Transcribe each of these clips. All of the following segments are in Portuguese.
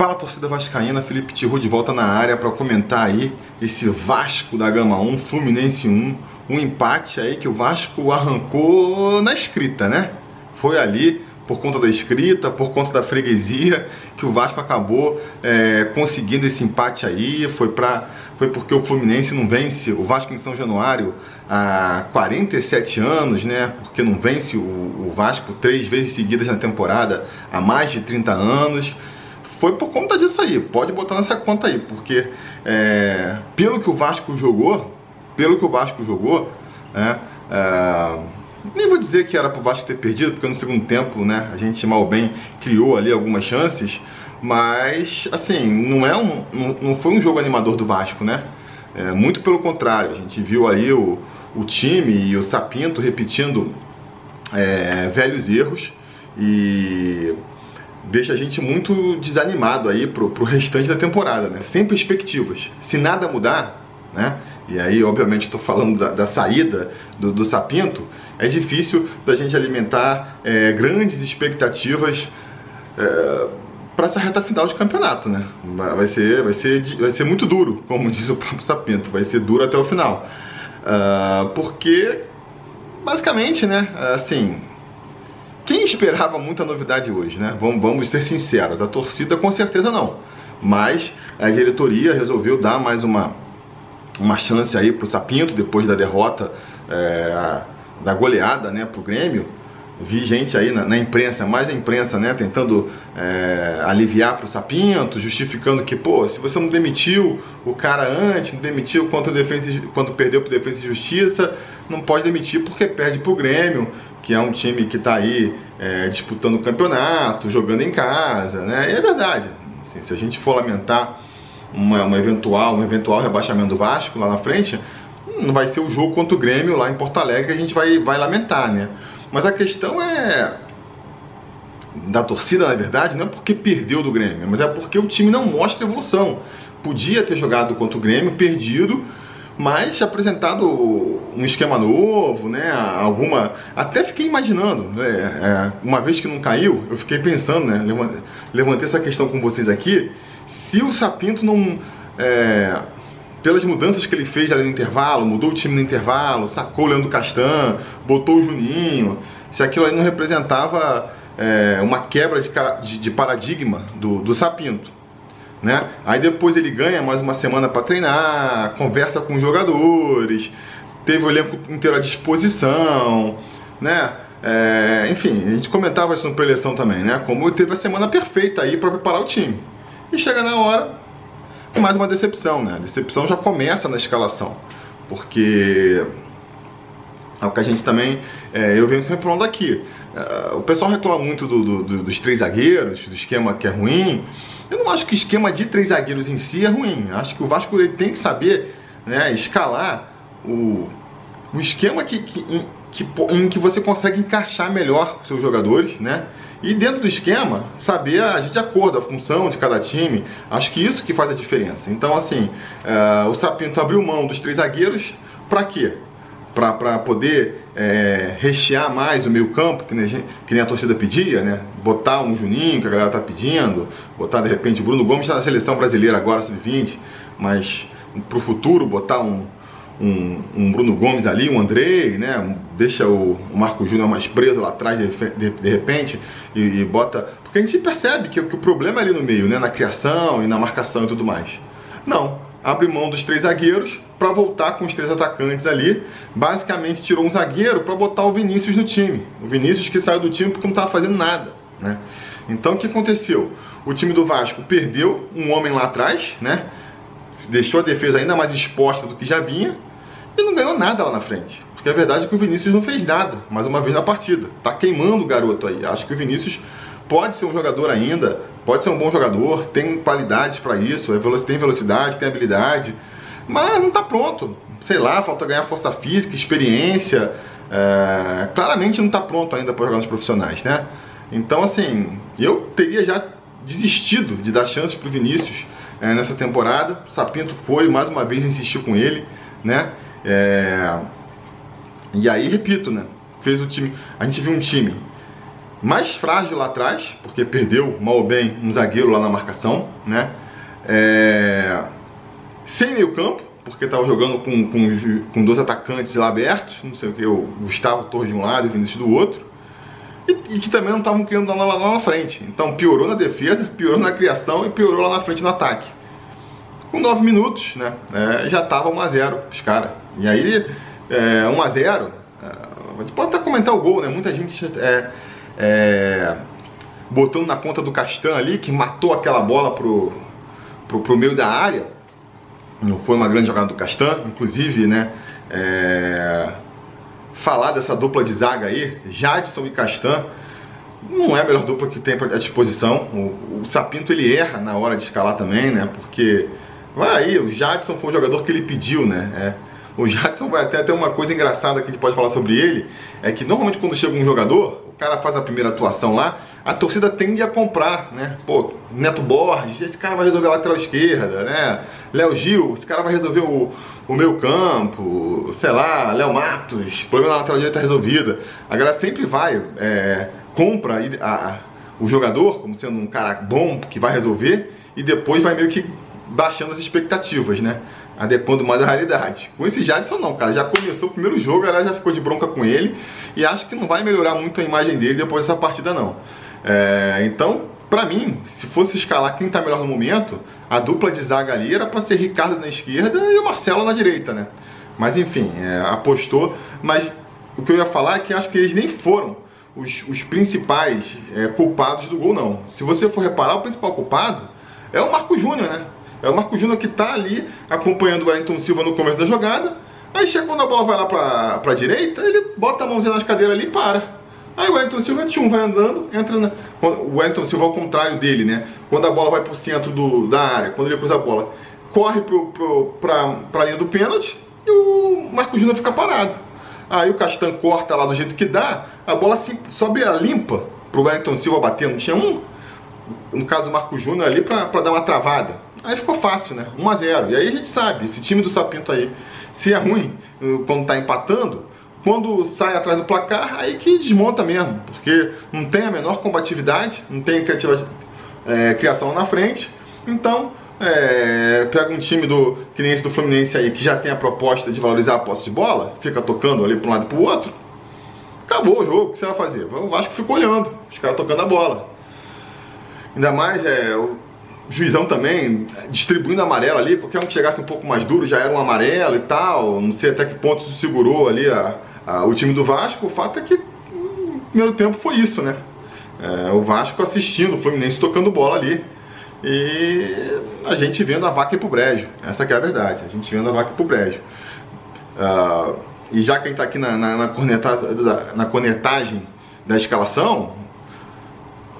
Fala torcida vascaína, Felipe Tiru de volta na área para comentar aí esse Vasco da Gama 1, Fluminense 1, um empate aí que o Vasco arrancou na escrita, né? Foi ali por conta da escrita, por conta da freguesia, que o Vasco acabou é, conseguindo esse empate aí. Foi, pra, foi porque o Fluminense não vence o Vasco em São Januário há 47 anos, né? Porque não vence o, o Vasco três vezes seguidas na temporada há mais de 30 anos foi por conta disso aí. Pode botar nessa conta aí, porque é, pelo que o Vasco jogou, pelo que o Vasco jogou, né, é, nem vou dizer que era pro Vasco ter perdido, porque no segundo tempo, né, a gente mal bem criou ali algumas chances, mas assim, não é um não, não foi um jogo animador do Vasco, né? É, muito pelo contrário, a gente viu aí o, o time e o Sapinto repetindo é, velhos erros e deixa a gente muito desanimado aí pro, pro restante da temporada, né? Sem perspectivas. Se nada mudar, né? E aí, obviamente, estou falando da, da saída do, do, Sapinto. É difícil da gente alimentar é, grandes expectativas é, para essa reta final de campeonato, né? Vai ser, vai, ser, vai ser muito duro, como diz o próprio Sapinto. Vai ser duro até o final. Uh, porque, basicamente, né? Assim, quem esperava muita novidade hoje, né? Vamos, vamos ser sinceros, a torcida com certeza não. Mas a diretoria resolveu dar mais uma uma chance aí pro Sapinto depois da derrota, é, da goleada, né, pro Grêmio. Vi gente aí na, na imprensa, mais na imprensa, né, tentando é, aliviar pro Sapinto, justificando que, pô, se você não demitiu o cara antes, não demitiu quando, defesa, quando perdeu pro Defesa e Justiça, não pode demitir porque perde pro Grêmio, que é um time que tá aí é, disputando o campeonato, jogando em casa, né, e é verdade. Assim, se a gente for lamentar uma, uma, eventual, um eventual rebaixamento do Vasco lá na frente, não vai ser o jogo contra o Grêmio lá em Porto Alegre que a gente vai, vai lamentar, né? Mas a questão é da torcida, na verdade, não é porque perdeu do Grêmio, mas é porque o time não mostra evolução. Podia ter jogado contra o Grêmio, perdido, mas apresentado um esquema novo, né? Alguma. Até fiquei imaginando, né? É, uma vez que não caiu, eu fiquei pensando, né? Levantei essa questão com vocês aqui. Se o Sapinto não. É, pelas mudanças que ele fez ali no intervalo, mudou o time no intervalo, sacou o Leandro Castan, botou o Juninho, se aquilo aí não representava é, uma quebra de, de, de paradigma do, do Sapinto. Né? Aí depois ele ganha mais uma semana para treinar, conversa com os jogadores, teve o elenco inteiro à disposição, né? É, enfim, a gente comentava isso no pré-eleição também, né? Como teve a semana perfeita aí para preparar o time. E chega na hora, mais uma decepção, né? A decepção já começa na escalação, porque é o que a gente também, é, eu venho sempre falando aqui. É, o pessoal reclama muito do, do, do, dos três zagueiros, do esquema que é ruim. Eu não acho que o esquema de três zagueiros em si é ruim. Acho que o Vasco ele tem que saber né, escalar o, o esquema que, que, em, que, em que você consegue encaixar melhor seus jogadores, né? E dentro do esquema, saber agir de acordo, a função de cada time. Acho que isso que faz a diferença. Então, assim, uh, o Sapinto abriu mão dos três zagueiros para quê? Para poder é, rechear mais o meio campo, que nem, que nem, a torcida pedia, né? Botar um Juninho, que a galera tá pedindo, botar de repente o Bruno Gomes está na seleção brasileira agora, sub-20, mas para o futuro botar um, um, um, Bruno Gomes ali, um Andrei, né? Deixa o, o Marco Júnior mais preso lá atrás de, de, de repente e, e, bota. Porque a gente percebe que, que, o problema é ali no meio, né? Na criação e na marcação e tudo mais. Não. Abre mão dos três zagueiros para voltar com os três atacantes ali. Basicamente tirou um zagueiro para botar o Vinícius no time. O Vinícius que saiu do time porque não estava fazendo nada, né? Então o que aconteceu? O time do Vasco perdeu um homem lá atrás, né? Deixou a defesa ainda mais exposta do que já vinha e não ganhou nada lá na frente. Porque a verdade é que o Vinícius não fez nada, mais uma vez na partida. Tá queimando o garoto aí. Acho que o Vinícius pode ser um jogador ainda, pode ser um bom jogador, tem qualidades para isso, é tem velocidade, tem habilidade, mas não tá pronto. Sei lá, falta ganhar força física, experiência. É, claramente não está pronto ainda para jogar nos profissionais, né? Então, assim, eu teria já desistido de dar chances para o Vinícius é, nessa temporada. O Sapinto foi, mais uma vez, insistiu com ele, né? É... E aí, repito, né? Fez o time. A gente viu um time mais frágil lá atrás, porque perdeu mal ou bem um zagueiro lá na marcação, né? É... Sem meio campo, porque estava jogando com, com, com, dois atacantes lá abertos, não sei o que, o Gustavo Torres de um lado e o Vinícius do outro, e, e que também não estavam criando dano lá, lá na frente. Então piorou na defesa, piorou na criação e piorou lá na frente no ataque. Com 9 minutos, né, é, já estava 1x0 os caras. E aí, é, 1x0, é, pode até comentar o gol, né? Muita gente é, é, botando na conta do Castan ali, que matou aquela bola pro, pro, pro meio da área. Não foi uma grande jogada do Castan, inclusive, né? É, falar dessa dupla de zaga aí, Jadson e Castan, não é a melhor dupla que tem à disposição. O, o Sapinto ele erra na hora de escalar também, né? Porque vai aí, o Jadson foi o jogador que ele pediu, né? É, o Jackson vai até ter uma coisa engraçada que a gente pode falar sobre ele, é que normalmente quando chega um jogador, cara faz a primeira atuação lá, a torcida tende a comprar, né? Pô, Neto Borges, esse cara vai resolver a lateral esquerda, né? Léo Gil, esse cara vai resolver o, o meio campo, sei lá, Léo Matos, problema na lateral direita resolvida. A galera sempre vai, é, compra a, a, o jogador como sendo um cara bom que vai resolver e depois vai meio que baixando as expectativas, né? Adequando mais à realidade. Com esse Jadson não, cara. Já começou o primeiro jogo, ela já ficou de bronca com ele. E acho que não vai melhorar muito a imagem dele depois dessa partida, não. É, então, para mim, se fosse escalar quem tá melhor no momento, a dupla de zaga ali era para ser Ricardo na esquerda e o Marcelo na direita, né? Mas enfim, é, apostou. Mas o que eu ia falar é que acho que eles nem foram os, os principais é, culpados do gol, não. Se você for reparar, o principal culpado é o Marco Júnior, né? É o Marco Júnior que está ali acompanhando o Wellington Silva no começo da jogada. Aí chega quando a bola vai lá pra, pra direita, ele bota a mãozinha nas cadeiras ali e para. Aí o Wellington Silva tchum, vai andando, entra na. O Wellington Silva ao contrário dele, né? Quando a bola vai pro centro do, da área, quando ele cruza a bola, corre pra, pra linha do pênalti e o Marco Júnior fica parado. Aí o Castan corta lá do jeito que dá, a bola se, sobe a limpa pro Wellington Silva bater. Não tinha um, no caso do Marco Júnior ali, pra dar uma travada. Aí ficou fácil, né? 1 a 0 E aí a gente sabe, esse time do Sapinto aí, se é ruim uh, quando tá empatando, quando sai atrás do placar, aí que desmonta mesmo, porque não tem a menor combatividade, não tem é, criação na frente. Então, é, pega um time do que nem do Fluminense aí, que já tem a proposta de valorizar a posse de bola, fica tocando ali para um lado e para o outro. Acabou o jogo, o que você vai fazer? O Vasco ficou olhando, os caras tocando a bola. Ainda mais é, juizão também distribuindo amarelo ali, qualquer um que chegasse um pouco mais duro já era um amarelo e tal, não sei até que ponto isso segurou ali a, a, o time do Vasco, o fato é que no primeiro tempo foi isso, né? É, o Vasco assistindo, o Fluminense tocando bola ali. E a gente vendo a vaca ir pro brejo, essa é a verdade, a gente vendo a vaca ir pro brejo. Uh, e já que a gente tá aqui na, na, na, corneta, na cornetagem da escalação,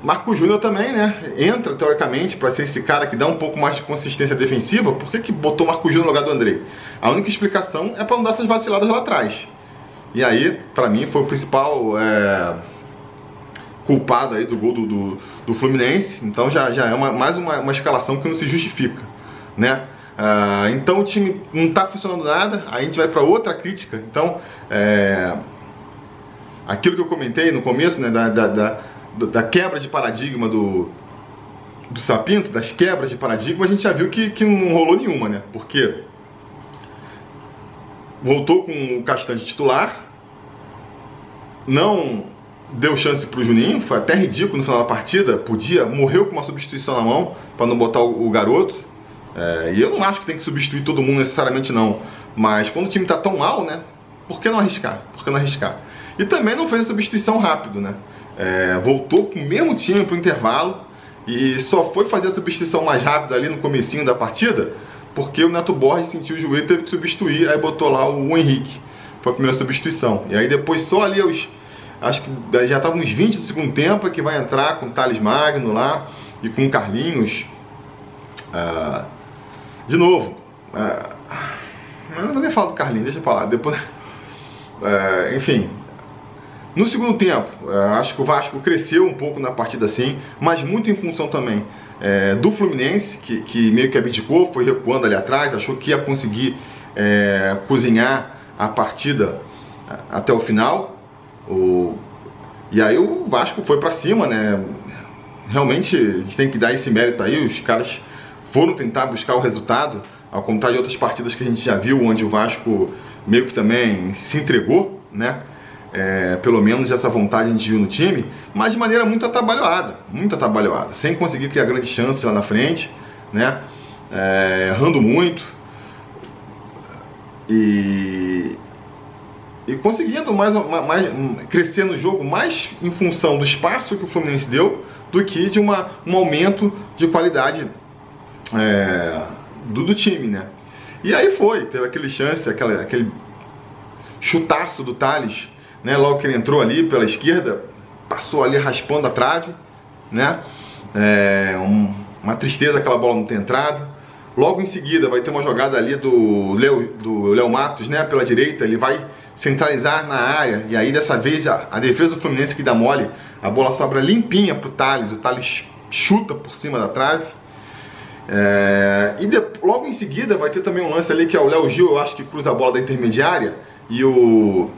Marco Júnior também, né? Entra teoricamente para ser esse cara que dá um pouco mais de consistência defensiva. Por que, que botou Marco Júnior no lugar do Andrei? A única explicação é para não dar essas vaciladas lá atrás. E aí, para mim, foi o principal é, culpado aí do gol do, do, do, Fluminense. Então já, já é uma, mais uma, uma escalação que não se justifica, né? Uh, então o time não está funcionando nada. Aí a gente vai para outra crítica. Então, é, aquilo que eu comentei no começo, né, da, da, da da quebra de paradigma do, do Sapinto, das quebras de paradigma, a gente já viu que, que não rolou nenhuma, né? Porque voltou com o Castanho titular, não deu chance pro Juninho, foi até ridículo no final da partida, podia, morreu com uma substituição na mão para não botar o, o garoto. É, e eu não acho que tem que substituir todo mundo necessariamente não, mas quando o time tá tão mal, né? Por que não arriscar? Por que não arriscar? E também não fez a substituição rápido, né? É, voltou com o mesmo time para o intervalo e só foi fazer a substituição mais rápida ali no comecinho da partida porque o Neto Borges sentiu o joelho e teve que substituir, aí botou lá o Henrique. Foi a primeira substituição. E aí depois só ali aos. Acho que já estava uns 20 do segundo tempo que vai entrar com o Thales Magno lá e com o Carlinhos. Ah, de novo. Ah, não vou nem falar do Carlinhos, deixa eu falar. Depois. Ah, enfim, no segundo tempo, é, acho que o Vasco cresceu um pouco na partida sim, mas muito em função também é, do Fluminense, que, que, meio que abdicou, foi recuando ali atrás, achou que ia conseguir é, cozinhar a partida até o final. O, E aí o Vasco foi para cima, né? Realmente a gente tem que dar esse mérito aí, os caras foram tentar buscar o resultado, ao contrário de outras partidas que a gente já viu, onde o Vasco meio que também se entregou, né? É, pelo menos essa vontade viu no time, mas de maneira muito atabalhoada, muito atabalhoada, sem conseguir criar grandes chances lá na frente, né? É, errando muito e, e conseguindo mais, mais crescer no jogo mais em função do espaço que o Fluminense deu do que de uma, um aumento de qualidade é, do, do time, né? E aí foi, teve aquele chance, aquela, aquele chutaço do Thales, né? Logo que ele entrou ali pela esquerda, passou ali raspando a trave, né? É, um, uma tristeza aquela bola não ter entrado. Logo em seguida vai ter uma jogada ali do Léo do Léo Matos, né, pela direita, ele vai centralizar na área e aí dessa vez a, a defesa do Fluminense que dá mole, a bola sobra limpinha pro Thales, o Thales chuta por cima da trave. É, e de, logo em seguida vai ter também um lance ali que é o Léo Gil, eu acho que cruza a bola da intermediária e o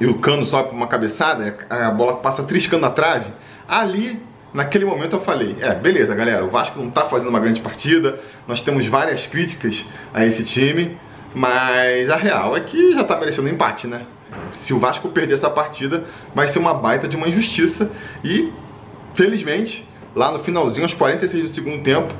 e o Cano sobe uma cabeçada, a bola passa triscando na trave. Ali Naquele momento eu falei, é, beleza, galera, o Vasco não está fazendo uma grande partida, nós temos várias críticas a esse time, mas a real é que já está merecendo um empate, né? Se o Vasco perder essa partida, vai ser uma baita de uma injustiça e, felizmente, lá no finalzinho, aos 46 do segundo tempo,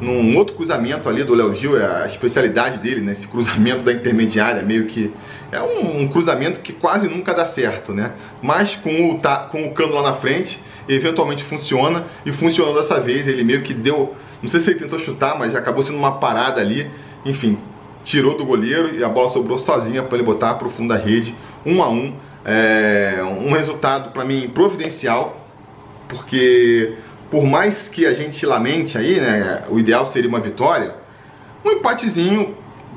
num outro cruzamento ali do Léo Gil, é a especialidade dele, né? Esse cruzamento da intermediária, meio que é um, um, cruzamento que quase nunca dá certo, né? Mas com o, tá, com o cano lá na frente, eventualmente funciona e funcionou dessa vez. Ele meio que deu, não sei se ele tentou chutar, mas acabou sendo uma parada ali. Enfim, tirou do goleiro e a bola sobrou sozinha para ele botar para o fundo da rede, um a um. É, um resultado para mim providencial, porque por mais que a gente lamente aí, né, o ideal seria uma vitória, um empatezinho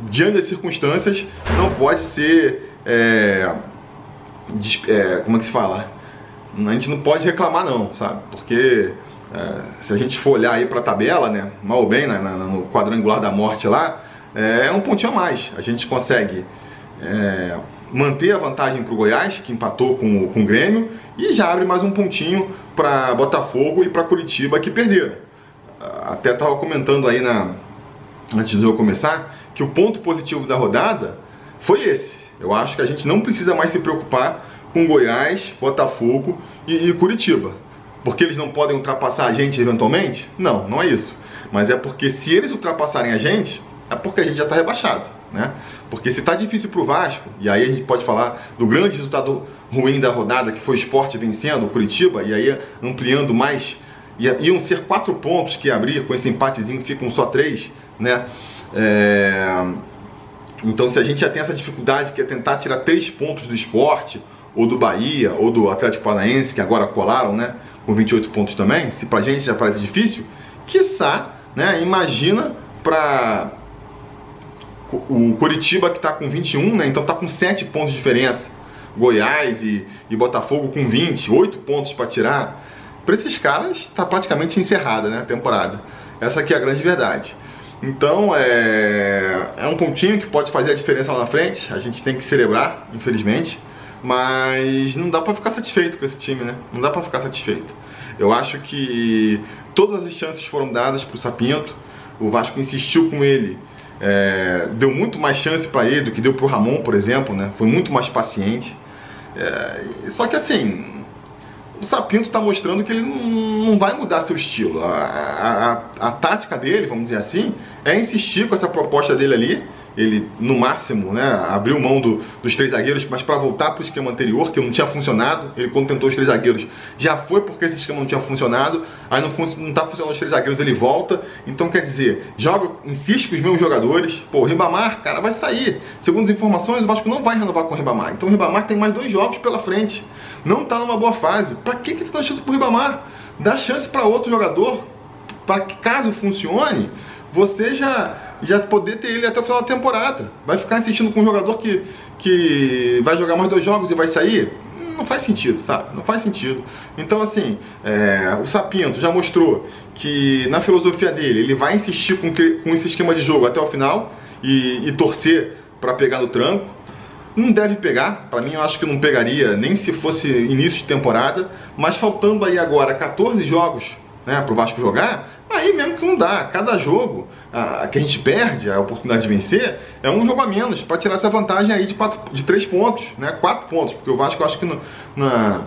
diante das circunstâncias não pode ser é, é, como é que se fala? a gente não pode reclamar não, sabe? Porque é, se a gente for olhar aí para a tabela, né, mal ou bem, né, no quadrangular da morte lá, é, um pontinho a mais. A gente consegue é, manter a vantagem para o Goiás, que empatou com, com o Grêmio, e já abre mais um pontinho para Botafogo e para Curitiba, que perderam. Até estava comentando aí na, antes de eu começar, que o ponto positivo da rodada foi esse. Eu acho que a gente não precisa mais se preocupar com Goiás, Botafogo e, e Curitiba. Porque eles não podem ultrapassar a gente eventualmente? Não, não é isso. Mas é porque se eles ultrapassarem a gente, é porque a gente já está rebaixado. Né? Porque se está difícil para o Vasco, e aí a gente pode falar do grande resultado ruim da rodada, que foi o esporte vencendo o Curitiba, e aí ampliando mais, iam ser quatro pontos que abrir, com esse empatezinho ficam só três, né? É... Então se a gente já tem essa dificuldade que é tentar tirar três pontos do esporte, ou do Bahia, ou do Atlético Paranaense, que agora colaram, né, com 28 pontos também, se pra gente já parece difícil, quiçá, né, imagina para o Curitiba que está com 21, né, então está com 7 pontos de diferença, Goiás e, e Botafogo com 20, 8 pontos para tirar, para esses caras está praticamente encerrada né, a temporada. Essa aqui é a grande verdade. Então é, é um pontinho que pode fazer a diferença lá na frente, a gente tem que celebrar, infelizmente. Mas não dá para ficar satisfeito com esse time, né? Não dá para ficar satisfeito. Eu acho que todas as chances foram dadas para o Sapinto. O Vasco insistiu com ele, é, deu muito mais chance para ele do que deu para o Ramon, por exemplo, né? Foi muito mais paciente. É, só que assim, o Sapinto está mostrando que ele não, vai mudar seu estilo. A, a, a, a, tática dele, vamos dizer assim, é insistir com essa proposta dele ali ele no máximo né, abriu mão do, dos três zagueiros, mas para voltar para o esquema anterior, que não tinha funcionado, ele quando tentou os três zagueiros. Já foi porque esse esquema não tinha funcionado, aí não, fun não tá funcionando os três zagueiros, ele volta, então quer dizer, joga, insiste com os mesmos jogadores, pô, o Ribamar, cara, vai sair, segundo as informações, o Vasco não vai renovar com o Ribamar, então o Ribamar tem mais dois jogos pela frente, não está numa boa fase, para que que tá dando chance pro Ribamar? Dá chance para outro jogador, para que caso funcione, você já já poder ter ele até o final da temporada. Vai ficar insistindo com um jogador que, que vai jogar mais dois jogos e vai sair? Não faz sentido, sabe? Não faz sentido. Então, assim, é, o Sapinto já mostrou que na filosofia dele ele vai insistir com, com esse esquema de jogo até o final e, e torcer para pegar no tranco. não deve pegar, para mim eu acho que não pegaria nem se fosse início de temporada, mas faltando aí agora 14 jogos né, para o Vasco jogar, aí mesmo que não dá. Cada jogo a, que a gente perde a oportunidade de vencer é um jogo a menos para tirar essa vantagem aí de, quatro, de 3 pontos, né, 4 pontos, porque o Vasco eu acho que no, na,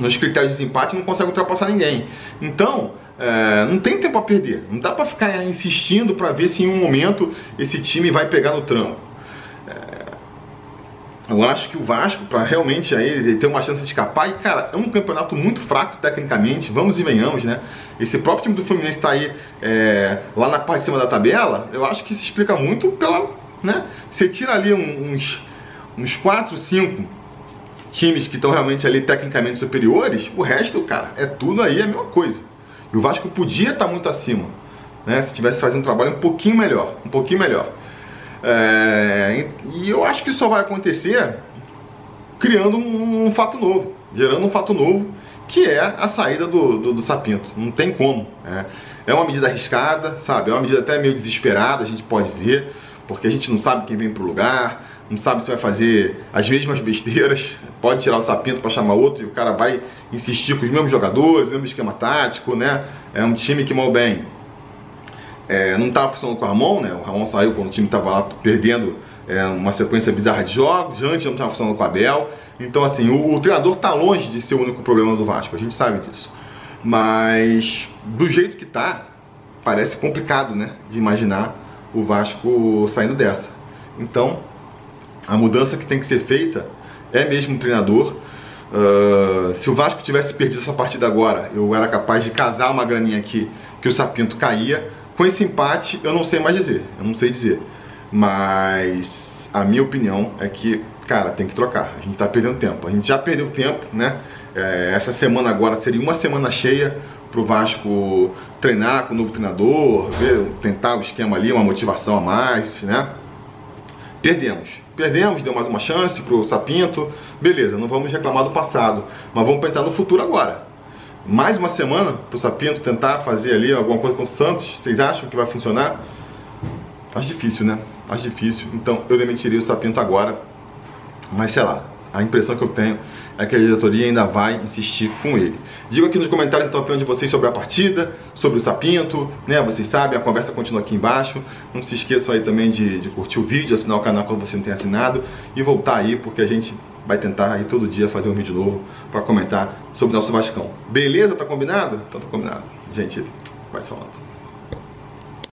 nos critérios de desempate não consegue ultrapassar ninguém. Então, é, não tem tempo a perder. Não dá para ficar insistindo para ver se em um momento esse time vai pegar no tranco. Eu acho que o Vasco, para realmente aí ter uma chance de escapar, e cara, é um campeonato muito fraco tecnicamente, vamos e venhamos, né? Esse próprio time do Fluminense está aí é, lá na parte de cima da tabela, eu acho que se explica muito pela. Né? Você tira ali uns, uns 4, 5 times que estão realmente ali tecnicamente superiores, o resto, cara, é tudo aí a mesma coisa. E o Vasco podia estar muito acima, né? Se tivesse fazendo um trabalho um pouquinho melhor, um pouquinho melhor. É, e eu acho que isso só vai acontecer criando um, um, fato novo, gerando um fato novo, que é a saída do, do, do Sapinto. Não tem como. É, é uma medida arriscada, sabe? É uma medida até meio desesperada, a gente pode dizer, porque a gente não sabe quem vem para o lugar, não sabe se vai fazer as mesmas besteiras, pode tirar o sapinto para chamar outro e o cara vai insistir com os mesmos jogadores, o mesmo esquema tático, né? É um time que mal bem é, não estava funcionando com o Ramon, né? O Ramon saiu quando o time estava lá perdendo é, uma sequência bizarra de jogos, antes não estava funcionando com o Abel. Então, assim, o, o treinador está longe de ser o único problema do Vasco, a gente sabe disso. Mas, do jeito que está, parece complicado, né? De imaginar o Vasco saindo dessa. Então, a mudança que tem que ser feita é mesmo o treinador. Uh, se o Vasco tivesse perdido essa partida agora, eu era capaz de casar uma graninha aqui que o Sapinto caía. Com esse empate, eu não sei mais dizer, eu não sei dizer. Mas a minha opinião é que, cara, tem que trocar. A gente está perdendo tempo. A gente já perdeu tempo, né? É, essa semana agora seria uma semana cheia para o Vasco treinar com o novo treinador, ver, tentar o esquema ali, uma motivação a mais, né? Perdemos. Perdemos, deu mais uma chance pro Sapinto. Beleza, não vamos reclamar do passado, mas vamos pensar no futuro agora. Mais uma semana pro Sapinto tentar fazer ali alguma coisa com o Santos. Vocês acham que vai funcionar? Acho difícil, né? Acho difícil. Então eu demitiria o Sapinto agora. Mas sei lá, a impressão que eu tenho é que a diretoria ainda vai insistir com ele. Diga aqui nos comentários então, a opinião de vocês sobre a partida, sobre o Sapinto, né? Vocês sabem, a conversa continua aqui embaixo. Não se esqueçam aí também de, de curtir o vídeo, assinar o canal quando você não tem assinado e voltar aí, porque a gente vai tentar aí todo dia fazer um vídeo novo para comentar sobre o nosso Vascão. Beleza? Tá combinado? Então tá combinado. Gente, vai falando.